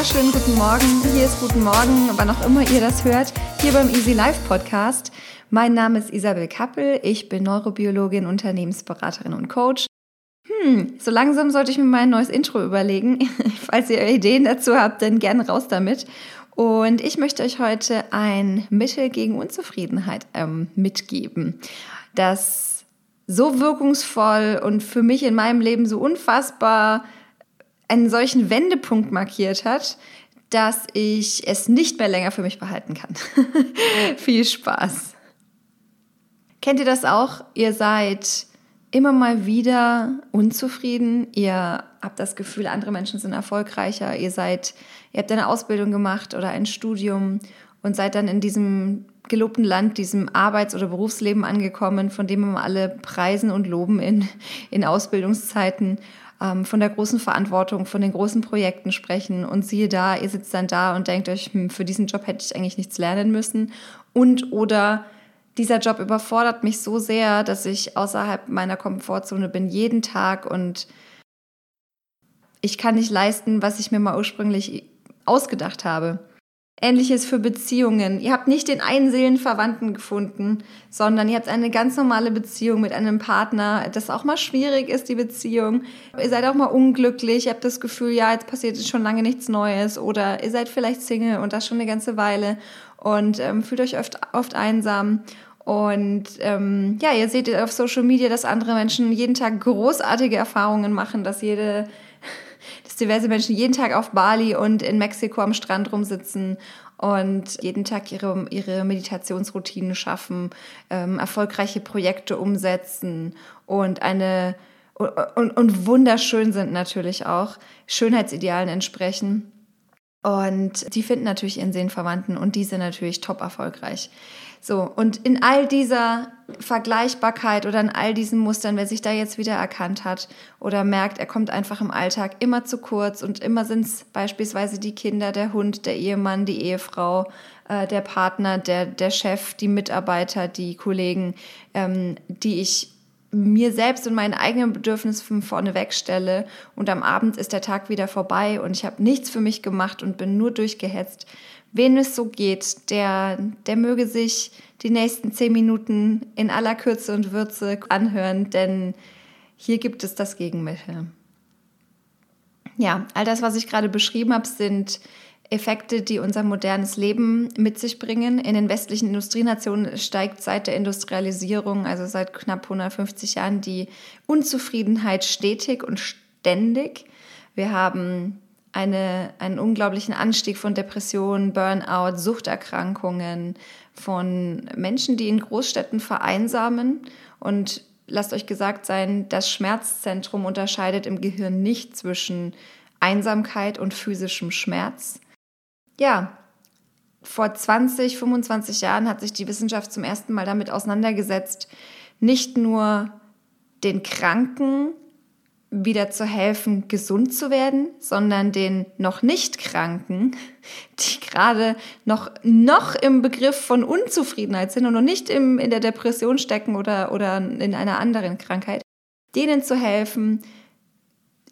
wunderschönen guten Morgen. Hier ist Guten Morgen, wann auch immer ihr das hört, hier beim Easy Life Podcast. Mein Name ist Isabel Kappel, ich bin Neurobiologin, Unternehmensberaterin und Coach. Hm, so langsam sollte ich mir mein neues Intro überlegen. Falls ihr Ideen dazu habt, dann gerne raus damit. Und ich möchte euch heute ein Mittel gegen Unzufriedenheit ähm, mitgeben, das so wirkungsvoll und für mich in meinem Leben so unfassbar einen solchen Wendepunkt markiert hat, dass ich es nicht mehr länger für mich behalten kann. Viel Spaß. Kennt ihr das auch? Ihr seid immer mal wieder unzufrieden. Ihr habt das Gefühl, andere Menschen sind erfolgreicher. Ihr seid, ihr habt eine Ausbildung gemacht oder ein Studium und seid dann in diesem gelobten Land, diesem Arbeits- oder Berufsleben angekommen, von dem wir alle preisen und loben in, in Ausbildungszeiten ähm, von der großen Verantwortung, von den großen Projekten sprechen und siehe da, ihr sitzt dann da und denkt euch, hm, für diesen Job hätte ich eigentlich nichts lernen müssen und oder dieser Job überfordert mich so sehr, dass ich außerhalb meiner Komfortzone bin jeden Tag und ich kann nicht leisten, was ich mir mal ursprünglich ausgedacht habe. Ähnliches für Beziehungen. Ihr habt nicht den einen Seelenverwandten gefunden, sondern ihr habt eine ganz normale Beziehung mit einem Partner, das auch mal schwierig ist, die Beziehung. Ihr seid auch mal unglücklich, ihr habt das Gefühl, ja, jetzt passiert schon lange nichts Neues oder ihr seid vielleicht Single und das schon eine ganze Weile und ähm, fühlt euch oft, oft einsam. Und ähm, ja, ihr seht auf Social Media, dass andere Menschen jeden Tag großartige Erfahrungen machen, dass jede diverse Menschen jeden Tag auf Bali und in Mexiko am Strand rumsitzen und jeden Tag ihre, ihre Meditationsroutinen schaffen, ähm, erfolgreiche Projekte umsetzen und eine und, und wunderschön sind natürlich auch, Schönheitsidealen entsprechen. Und die finden natürlich ihren Seelenverwandten und diese natürlich top erfolgreich. So, und in all dieser Vergleichbarkeit oder in all diesen Mustern, wer sich da jetzt wieder erkannt hat oder merkt, er kommt einfach im Alltag immer zu kurz und immer sind es beispielsweise die Kinder, der Hund, der Ehemann, die Ehefrau, äh, der Partner, der, der Chef, die Mitarbeiter, die Kollegen, ähm, die ich mir selbst und meinen eigenen Bedürfnissen vorne wegstelle und am Abend ist der Tag wieder vorbei und ich habe nichts für mich gemacht und bin nur durchgehetzt. Wen es so geht, der, der möge sich die nächsten zehn Minuten in aller Kürze und Würze anhören, denn hier gibt es das Gegenmittel. Ja, all das, was ich gerade beschrieben habe, sind Effekte, die unser modernes Leben mit sich bringen. In den westlichen Industrienationen steigt seit der Industrialisierung, also seit knapp 150 Jahren, die Unzufriedenheit stetig und ständig. Wir haben eine, einen unglaublichen Anstieg von Depressionen, Burnout, Suchterkrankungen, von Menschen, die in Großstädten vereinsamen. Und lasst euch gesagt sein, das Schmerzzentrum unterscheidet im Gehirn nicht zwischen Einsamkeit und physischem Schmerz. Ja, vor 20, 25 Jahren hat sich die Wissenschaft zum ersten Mal damit auseinandergesetzt, nicht nur den Kranken wieder zu helfen, gesund zu werden, sondern den noch nicht Kranken, die gerade noch, noch im Begriff von Unzufriedenheit sind und noch nicht im, in der Depression stecken oder, oder in einer anderen Krankheit, denen zu helfen,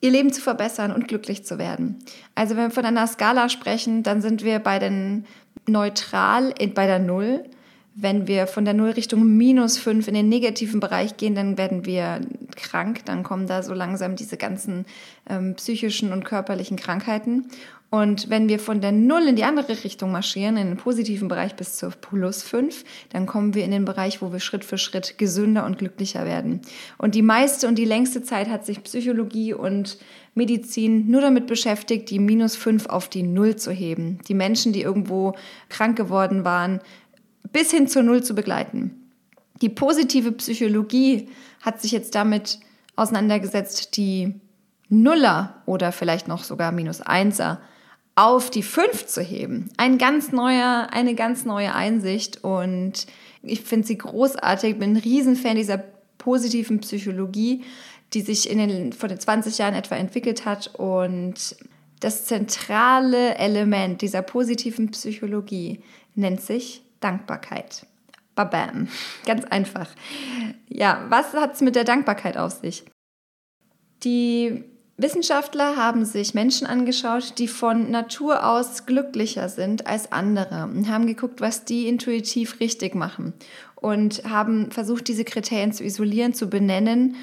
ihr Leben zu verbessern und glücklich zu werden. Also wenn wir von einer Skala sprechen, dann sind wir bei den neutral bei der Null. Wenn wir von der Null Richtung minus fünf in den negativen Bereich gehen, dann werden wir krank. Dann kommen da so langsam diese ganzen ähm, psychischen und körperlichen Krankheiten. Und wenn wir von der Null in die andere Richtung marschieren, in den positiven Bereich bis zur plus 5, dann kommen wir in den Bereich, wo wir Schritt für Schritt gesünder und glücklicher werden. Und die meiste und die längste Zeit hat sich Psychologie und Medizin nur damit beschäftigt, die minus 5 auf die Null zu heben. Die Menschen, die irgendwo krank geworden waren, bis hin zur Null zu begleiten. Die positive Psychologie hat sich jetzt damit auseinandergesetzt, die Nuller oder vielleicht noch sogar minus Einser auf die 5 zu heben. Ein ganz neuer, eine ganz neue Einsicht und ich finde sie großartig, bin ein Riesenfan dieser positiven Psychologie, die sich in den, vor den 20 Jahren etwa entwickelt hat und das zentrale Element dieser positiven Psychologie nennt sich Dankbarkeit. Babam. Ganz einfach. Ja, was hat es mit der Dankbarkeit auf sich? Die Wissenschaftler haben sich Menschen angeschaut, die von Natur aus glücklicher sind als andere und haben geguckt, was die intuitiv richtig machen und haben versucht, diese Kriterien zu isolieren, zu benennen.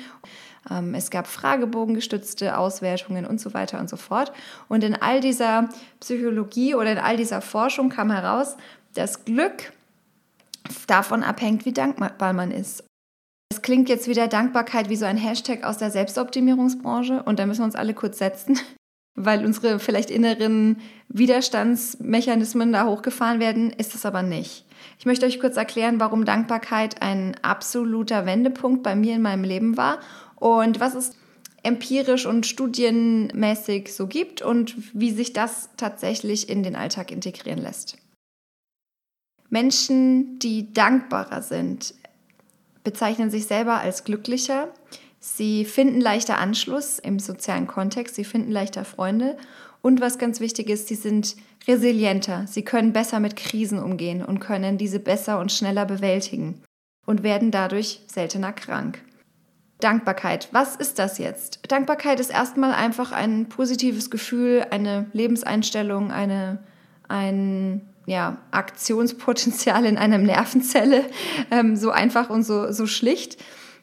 Ähm, es gab fragebogengestützte Auswertungen und so weiter und so fort. Und in all dieser Psychologie oder in all dieser Forschung kam heraus, dass Glück davon abhängt, wie dankbar man ist. Das klingt jetzt wieder Dankbarkeit wie so ein Hashtag aus der Selbstoptimierungsbranche und da müssen wir uns alle kurz setzen, weil unsere vielleicht inneren Widerstandsmechanismen da hochgefahren werden, ist das aber nicht. Ich möchte euch kurz erklären, warum Dankbarkeit ein absoluter Wendepunkt bei mir in meinem Leben war und was es empirisch und studienmäßig so gibt und wie sich das tatsächlich in den Alltag integrieren lässt. Menschen, die dankbarer sind, bezeichnen sich selber als glücklicher. Sie finden leichter Anschluss im sozialen Kontext, sie finden leichter Freunde und was ganz wichtig ist, sie sind resilienter. Sie können besser mit Krisen umgehen und können diese besser und schneller bewältigen und werden dadurch seltener krank. Dankbarkeit. Was ist das jetzt? Dankbarkeit ist erstmal einfach ein positives Gefühl, eine Lebenseinstellung, eine, ein ja, Aktionspotenzial in einer Nervenzelle, ähm, so einfach und so, so schlicht.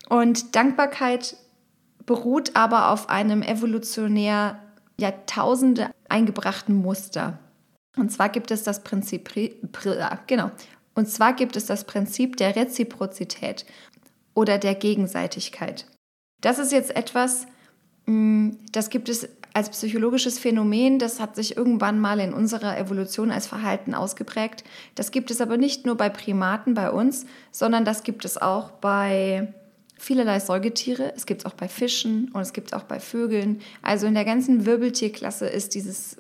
Und Dankbarkeit beruht aber auf einem evolutionär Jahrtausende eingebrachten Muster. Und zwar gibt es das Prinzip, genau, und zwar gibt es das Prinzip der Reziprozität oder der Gegenseitigkeit. Das ist jetzt etwas, mm, das gibt es als psychologisches Phänomen, das hat sich irgendwann mal in unserer Evolution als Verhalten ausgeprägt. Das gibt es aber nicht nur bei Primaten, bei uns, sondern das gibt es auch bei vielerlei Säugetiere. Es gibt es auch bei Fischen und es gibt es auch bei Vögeln. Also in der ganzen Wirbeltierklasse ist dieses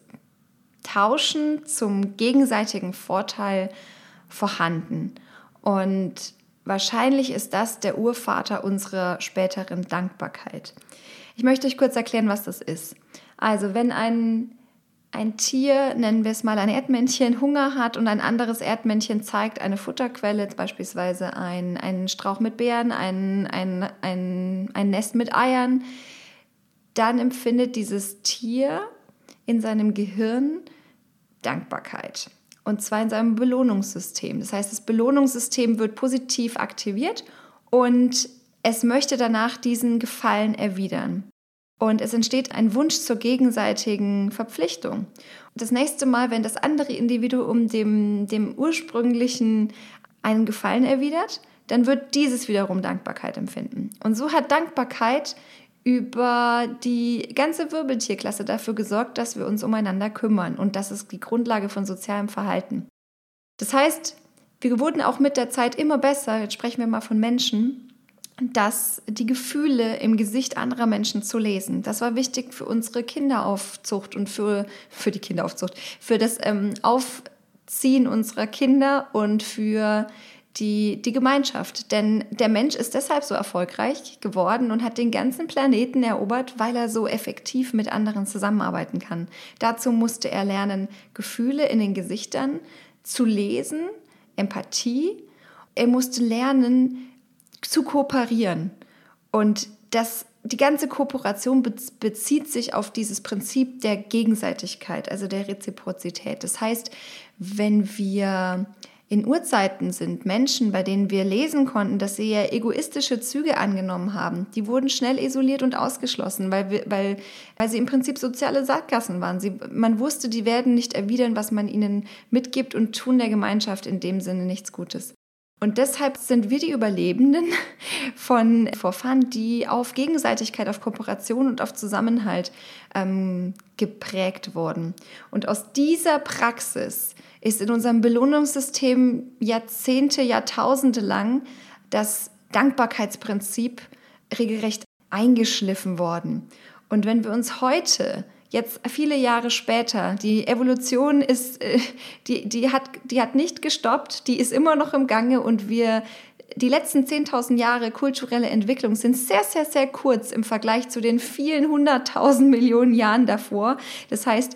Tauschen zum gegenseitigen Vorteil vorhanden. Und wahrscheinlich ist das der Urvater unserer späteren Dankbarkeit. Ich möchte euch kurz erklären, was das ist. Also wenn ein, ein Tier, nennen wir es mal ein Erdmännchen, Hunger hat und ein anderes Erdmännchen zeigt eine Futterquelle, beispielsweise ein, ein Strauch mit Beeren, ein, ein, ein, ein Nest mit Eiern, dann empfindet dieses Tier in seinem Gehirn Dankbarkeit. Und zwar in seinem Belohnungssystem. Das heißt, das Belohnungssystem wird positiv aktiviert und es möchte danach diesen Gefallen erwidern. Und es entsteht ein Wunsch zur gegenseitigen Verpflichtung. Das nächste Mal, wenn das andere Individuum dem, dem ursprünglichen einen Gefallen erwidert, dann wird dieses wiederum Dankbarkeit empfinden. Und so hat Dankbarkeit über die ganze Wirbeltierklasse dafür gesorgt, dass wir uns umeinander kümmern. Und das ist die Grundlage von sozialem Verhalten. Das heißt, wir wurden auch mit der Zeit immer besser, jetzt sprechen wir mal von Menschen, dass die Gefühle im Gesicht anderer Menschen zu lesen. Das war wichtig für unsere Kinderaufzucht und für, für die Kinderaufzucht, für das ähm, Aufziehen unserer Kinder und für die, die Gemeinschaft. Denn der Mensch ist deshalb so erfolgreich geworden und hat den ganzen Planeten erobert, weil er so effektiv mit anderen zusammenarbeiten kann. Dazu musste er lernen, Gefühle in den Gesichtern zu lesen, Empathie. Er musste lernen, zu kooperieren. Und das, die ganze Kooperation bezieht sich auf dieses Prinzip der Gegenseitigkeit, also der Reziprozität. Das heißt, wenn wir in Urzeiten sind Menschen, bei denen wir lesen konnten, dass sie ja egoistische Züge angenommen haben, die wurden schnell isoliert und ausgeschlossen, weil, weil, weil sie im Prinzip soziale Sackgassen waren. Sie, man wusste, die werden nicht erwidern, was man ihnen mitgibt und tun der Gemeinschaft in dem Sinne nichts Gutes. Und deshalb sind wir die Überlebenden von Vorfahren, die auf Gegenseitigkeit, auf Kooperation und auf Zusammenhalt ähm, geprägt wurden. Und aus dieser Praxis ist in unserem Belohnungssystem Jahrzehnte, Jahrtausende lang das Dankbarkeitsprinzip regelrecht eingeschliffen worden. Und wenn wir uns heute jetzt viele Jahre später, die Evolution ist, äh, die, die, hat, die hat nicht gestoppt, die ist immer noch im Gange und wir, die letzten 10.000 Jahre kulturelle Entwicklung sind sehr, sehr, sehr kurz im Vergleich zu den vielen hunderttausend Millionen Jahren davor. Das heißt,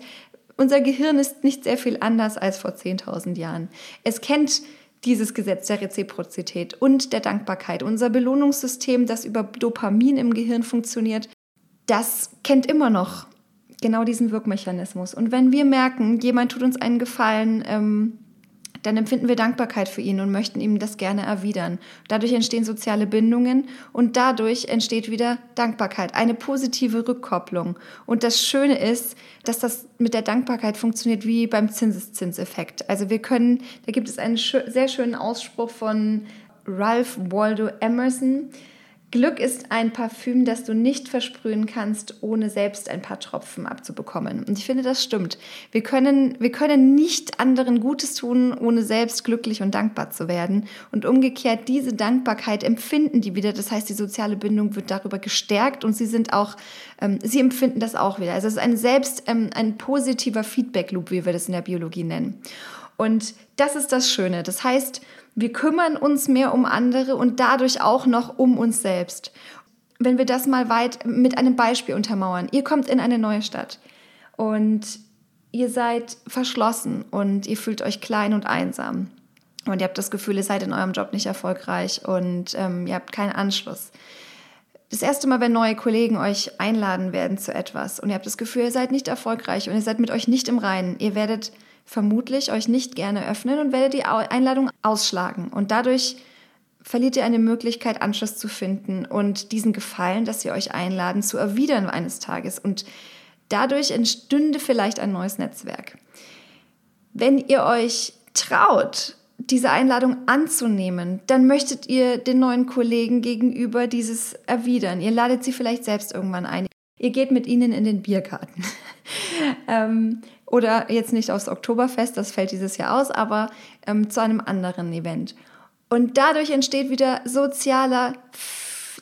unser Gehirn ist nicht sehr viel anders als vor 10.000 Jahren. Es kennt dieses Gesetz der Reziprozität und der Dankbarkeit. Unser Belohnungssystem, das über Dopamin im Gehirn funktioniert, das kennt immer noch genau diesen Wirkmechanismus. Und wenn wir merken, jemand tut uns einen Gefallen, ähm, dann empfinden wir Dankbarkeit für ihn und möchten ihm das gerne erwidern. Dadurch entstehen soziale Bindungen und dadurch entsteht wieder Dankbarkeit, eine positive Rückkopplung. Und das Schöne ist, dass das mit der Dankbarkeit funktioniert wie beim Zinseszinseffekt. Also wir können, da gibt es einen sehr schönen Ausspruch von Ralph Waldo Emerson, Glück ist ein Parfüm, das du nicht versprühen kannst, ohne selbst ein paar Tropfen abzubekommen. Und ich finde, das stimmt. Wir können, wir können nicht anderen Gutes tun, ohne selbst glücklich und dankbar zu werden. Und umgekehrt, diese Dankbarkeit empfinden die wieder. Das heißt, die soziale Bindung wird darüber gestärkt und sie sind auch, ähm, sie empfinden das auch wieder. Also es ist ein selbst, ähm, ein positiver Feedback-Loop, wie wir das in der Biologie nennen. Und das ist das Schöne. Das heißt, wir kümmern uns mehr um andere und dadurch auch noch um uns selbst. Wenn wir das mal weit mit einem Beispiel untermauern. Ihr kommt in eine neue Stadt und ihr seid verschlossen und ihr fühlt euch klein und einsam. Und ihr habt das Gefühl, ihr seid in eurem Job nicht erfolgreich und ähm, ihr habt keinen Anschluss. Das erste Mal, wenn neue Kollegen euch einladen werden zu etwas und ihr habt das Gefühl, ihr seid nicht erfolgreich und ihr seid mit euch nicht im Reinen, ihr werdet vermutlich euch nicht gerne öffnen und werdet die Einladung ausschlagen. Und dadurch verliert ihr eine Möglichkeit, Anschluss zu finden und diesen Gefallen, dass sie euch einladen, zu erwidern eines Tages. Und dadurch entstünde vielleicht ein neues Netzwerk. Wenn ihr euch traut, diese Einladung anzunehmen, dann möchtet ihr den neuen Kollegen gegenüber dieses erwidern. Ihr ladet sie vielleicht selbst irgendwann ein. Ihr geht mit ihnen in den Biergarten. ähm, oder jetzt nicht aufs Oktoberfest, das fällt dieses Jahr aus, aber ähm, zu einem anderen Event. Und dadurch entsteht wieder sozialer,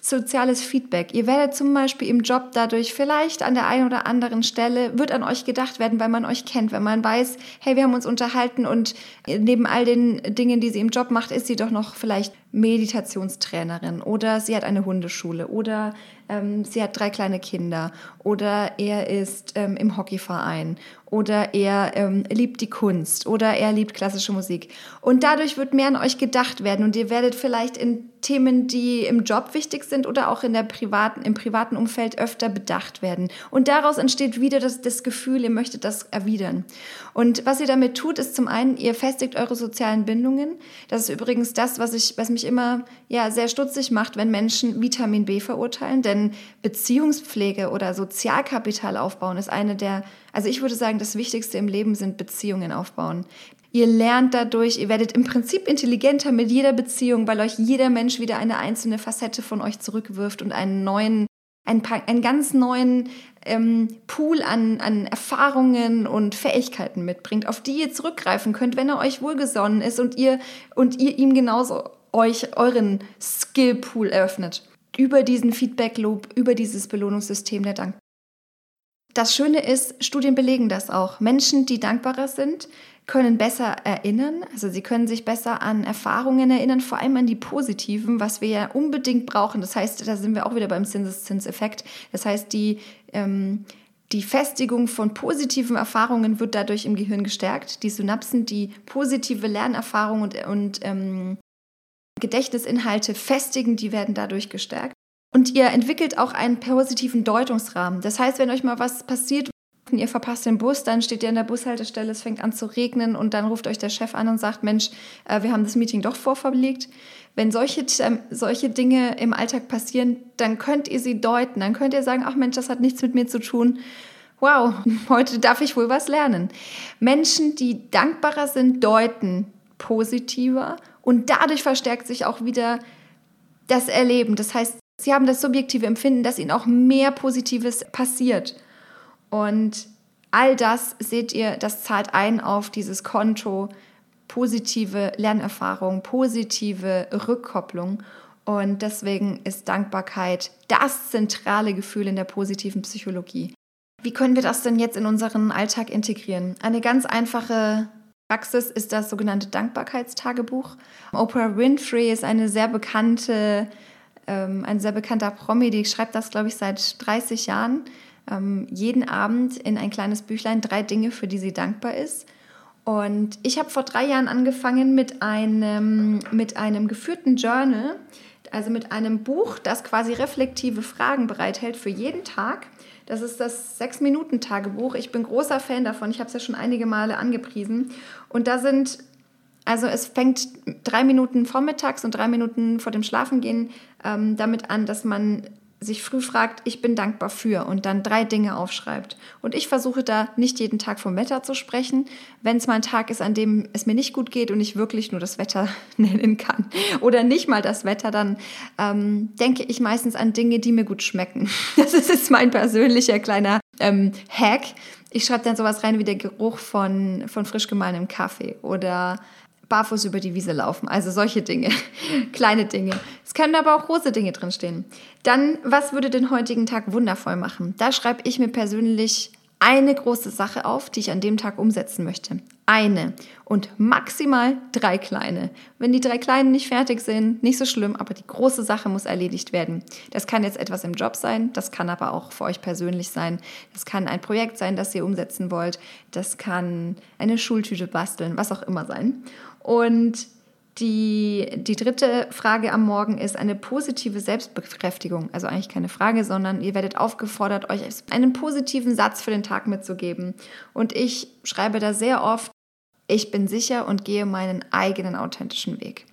soziales Feedback. Ihr werdet zum Beispiel im Job dadurch vielleicht an der einen oder anderen Stelle, wird an euch gedacht werden, weil man euch kennt, wenn man weiß, hey, wir haben uns unterhalten und neben all den Dingen, die sie im Job macht, ist sie doch noch vielleicht Meditationstrainerin oder sie hat eine Hundeschule oder ähm, sie hat drei kleine Kinder oder er ist ähm, im Hockeyverein oder er ähm, liebt die Kunst oder er liebt klassische Musik. Und dadurch wird mehr an euch gedacht werden und ihr werdet vielleicht in Themen, die im Job wichtig sind oder auch in der privaten, im privaten Umfeld öfter bedacht werden. Und daraus entsteht wieder das, das Gefühl, ihr möchtet das erwidern. Und was ihr damit tut, ist zum einen, ihr festigt eure sozialen Bindungen. Das ist übrigens das, was, ich, was mich immer ja, sehr stutzig macht, wenn Menschen Vitamin B verurteilen. Denn Beziehungspflege oder Sozialkapital aufbauen ist eine der, also ich würde sagen, das Wichtigste im Leben sind Beziehungen aufbauen. Ihr lernt dadurch, ihr werdet im Prinzip intelligenter mit jeder Beziehung, weil euch jeder Mensch wieder eine einzelne Facette von euch zurückwirft und einen neuen, einen, einen ganz neuen ähm, Pool an, an Erfahrungen und Fähigkeiten mitbringt, auf die ihr zurückgreifen könnt, wenn er euch wohlgesonnen ist und ihr, und ihr ihm genauso euch euren Skillpool eröffnet. Über diesen Feedback-Loop, über dieses Belohnungssystem der Dankbarkeit. Das Schöne ist, Studien belegen das auch. Menschen, die dankbarer sind, können besser erinnern, also sie können sich besser an Erfahrungen erinnern, vor allem an die positiven, was wir ja unbedingt brauchen. Das heißt, da sind wir auch wieder beim Zinseszinseffekt. Das heißt, die, ähm, die Festigung von positiven Erfahrungen wird dadurch im Gehirn gestärkt. Die Synapsen, die positive Lernerfahrungen und, und ähm, Gedächtnisinhalte festigen, die werden dadurch gestärkt. Und ihr entwickelt auch einen positiven Deutungsrahmen. Das heißt, wenn euch mal was passiert, ihr verpasst den Bus, dann steht ihr an der Bushaltestelle, es fängt an zu regnen und dann ruft euch der Chef an und sagt, Mensch, äh, wir haben das Meeting doch vorverlegt. Wenn solche, ähm, solche Dinge im Alltag passieren, dann könnt ihr sie deuten. Dann könnt ihr sagen, ach Mensch, das hat nichts mit mir zu tun. Wow, heute darf ich wohl was lernen. Menschen, die dankbarer sind, deuten positiver und dadurch verstärkt sich auch wieder das Erleben. Das heißt, sie haben das subjektive Empfinden, dass ihnen auch mehr Positives passiert. Und all das seht ihr, das zahlt ein auf dieses Konto positive Lernerfahrung, positive Rückkopplung. Und deswegen ist Dankbarkeit das zentrale Gefühl in der positiven Psychologie. Wie können wir das denn jetzt in unseren Alltag integrieren? Eine ganz einfache Praxis ist das sogenannte Dankbarkeitstagebuch. Oprah Winfrey ist eine sehr bekannte, ähm, ein sehr bekannter Promi, die schreibt das, glaube ich, seit 30 Jahren ähm, jeden Abend in ein kleines Büchlein drei Dinge, für die sie dankbar ist. Und ich habe vor drei Jahren angefangen mit einem, mit einem geführten Journal. also mit einem Buch, das quasi reflektive Fragen bereithält für jeden Tag. Das ist das Sechs-Minuten-Tagebuch. Ich bin großer Fan davon. Ich habe es ja schon einige Male angepriesen. Und da sind, also es fängt drei Minuten vormittags und drei Minuten vor dem Schlafengehen ähm, damit an, dass man sich früh fragt, ich bin dankbar für und dann drei Dinge aufschreibt. Und ich versuche da nicht jeden Tag vom Wetter zu sprechen. Wenn es mal ein Tag ist, an dem es mir nicht gut geht und ich wirklich nur das Wetter nennen kann oder nicht mal das Wetter, dann ähm, denke ich meistens an Dinge, die mir gut schmecken. Das ist jetzt mein persönlicher kleiner ähm, Hack. Ich schreibe dann sowas rein wie der Geruch von, von frisch gemahlenem Kaffee oder barfuß über die Wiese laufen. Also solche Dinge, kleine Dinge. Es können aber auch große Dinge drinstehen. Dann, was würde den heutigen Tag wundervoll machen? Da schreibe ich mir persönlich eine große Sache auf, die ich an dem Tag umsetzen möchte. Eine und maximal drei kleine. Wenn die drei kleinen nicht fertig sind, nicht so schlimm, aber die große Sache muss erledigt werden. Das kann jetzt etwas im Job sein, das kann aber auch für euch persönlich sein. Das kann ein Projekt sein, das ihr umsetzen wollt. Das kann eine Schultüte basteln, was auch immer sein. Und die, die dritte Frage am Morgen ist eine positive Selbstbekräftigung. Also eigentlich keine Frage, sondern ihr werdet aufgefordert, euch einen positiven Satz für den Tag mitzugeben. Und ich schreibe da sehr oft, ich bin sicher und gehe meinen eigenen authentischen Weg.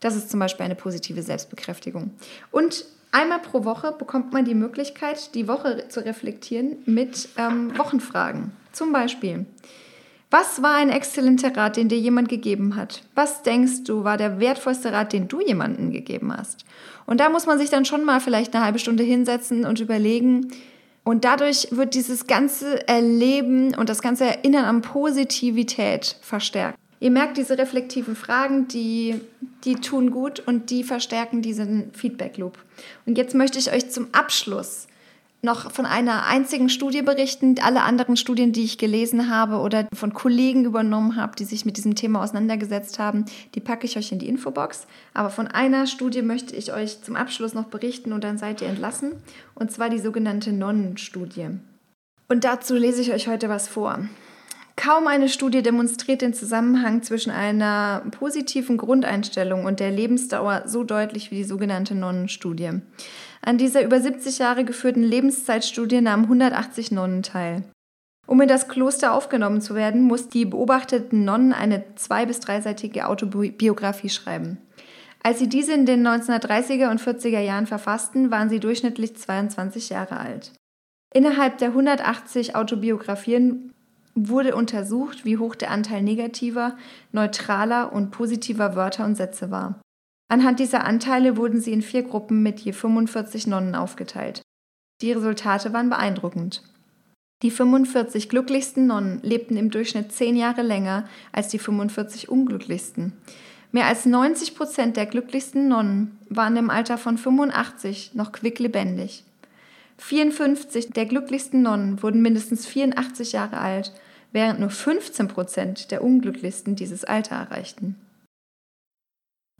Das ist zum Beispiel eine positive Selbstbekräftigung. Und einmal pro Woche bekommt man die Möglichkeit, die Woche zu reflektieren mit ähm, Wochenfragen. Zum Beispiel, was war ein exzellenter Rat, den dir jemand gegeben hat? Was denkst du, war der wertvollste Rat, den du jemandem gegeben hast? Und da muss man sich dann schon mal vielleicht eine halbe Stunde hinsetzen und überlegen. Und dadurch wird dieses ganze Erleben und das ganze Erinnern an Positivität verstärkt. Ihr merkt, diese reflektiven Fragen, die, die tun gut und die verstärken diesen Feedback-Loop. Und jetzt möchte ich euch zum Abschluss noch von einer einzigen Studie berichten. Alle anderen Studien, die ich gelesen habe oder von Kollegen übernommen habe, die sich mit diesem Thema auseinandergesetzt haben, die packe ich euch in die Infobox. Aber von einer Studie möchte ich euch zum Abschluss noch berichten und dann seid ihr entlassen. Und zwar die sogenannte Nonnenstudie. Und dazu lese ich euch heute was vor. Kaum eine Studie demonstriert den Zusammenhang zwischen einer positiven Grundeinstellung und der Lebensdauer so deutlich wie die sogenannte Nonnenstudie. An dieser über 70 Jahre geführten Lebenszeitstudie nahmen 180 Nonnen teil. Um in das Kloster aufgenommen zu werden, mussten die beobachteten Nonnen eine zwei- bis dreiseitige Autobiografie schreiben. Als sie diese in den 1930er und 40er Jahren verfassten, waren sie durchschnittlich 22 Jahre alt. Innerhalb der 180 Autobiografien wurde untersucht, wie hoch der Anteil negativer, neutraler und positiver Wörter und Sätze war. Anhand dieser Anteile wurden sie in vier Gruppen mit je 45 Nonnen aufgeteilt. Die Resultate waren beeindruckend. Die 45 glücklichsten Nonnen lebten im Durchschnitt zehn Jahre länger als die 45 unglücklichsten. Mehr als 90 Prozent der glücklichsten Nonnen waren im Alter von 85 noch quicklebendig. 54 der glücklichsten Nonnen wurden mindestens 84 Jahre alt, während nur 15 Prozent der unglücklichsten dieses Alter erreichten.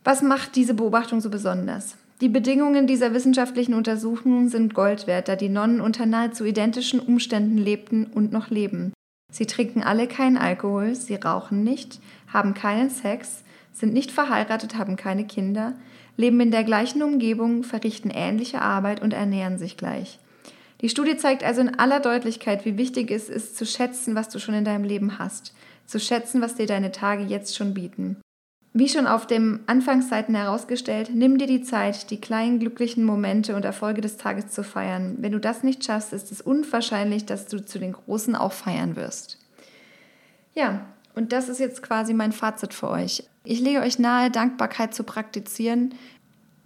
Was macht diese Beobachtung so besonders? Die Bedingungen dieser wissenschaftlichen Untersuchungen sind Gold wert, da die Nonnen unter nahezu identischen Umständen lebten und noch leben. Sie trinken alle keinen Alkohol, sie rauchen nicht, haben keinen Sex, sind nicht verheiratet, haben keine Kinder, leben in der gleichen Umgebung, verrichten ähnliche Arbeit und ernähren sich gleich. Die Studie zeigt also in aller Deutlichkeit, wie wichtig es ist, zu schätzen, was du schon in deinem Leben hast, zu schätzen, was dir deine Tage jetzt schon bieten. Wie schon auf den Anfangsseiten herausgestellt, nimm dir die Zeit, die kleinen glücklichen Momente und Erfolge des Tages zu feiern. Wenn du das nicht schaffst, ist es unwahrscheinlich, dass du zu den großen auch feiern wirst. Ja, und das ist jetzt quasi mein Fazit für euch. Ich lege euch nahe, Dankbarkeit zu praktizieren.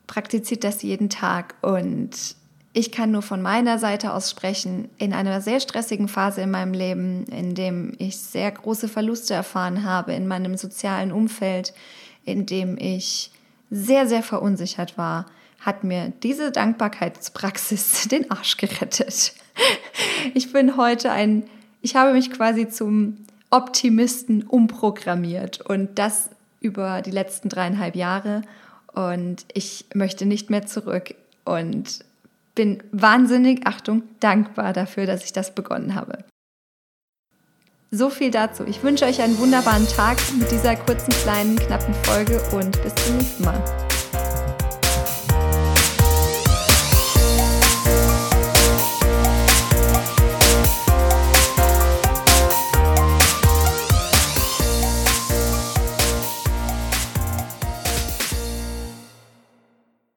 Praktiziert das jeden Tag und ich kann nur von meiner Seite aus sprechen. In einer sehr stressigen Phase in meinem Leben, in dem ich sehr große Verluste erfahren habe in meinem sozialen Umfeld, in dem ich sehr, sehr verunsichert war, hat mir diese Dankbarkeitspraxis den Arsch gerettet. Ich bin heute ein, ich habe mich quasi zum Optimisten umprogrammiert und das über die letzten dreieinhalb Jahre und ich möchte nicht mehr zurück und bin wahnsinnig, Achtung, dankbar dafür, dass ich das begonnen habe. So viel dazu. Ich wünsche euch einen wunderbaren Tag mit dieser kurzen, kleinen, knappen Folge und bis zum nächsten Mal.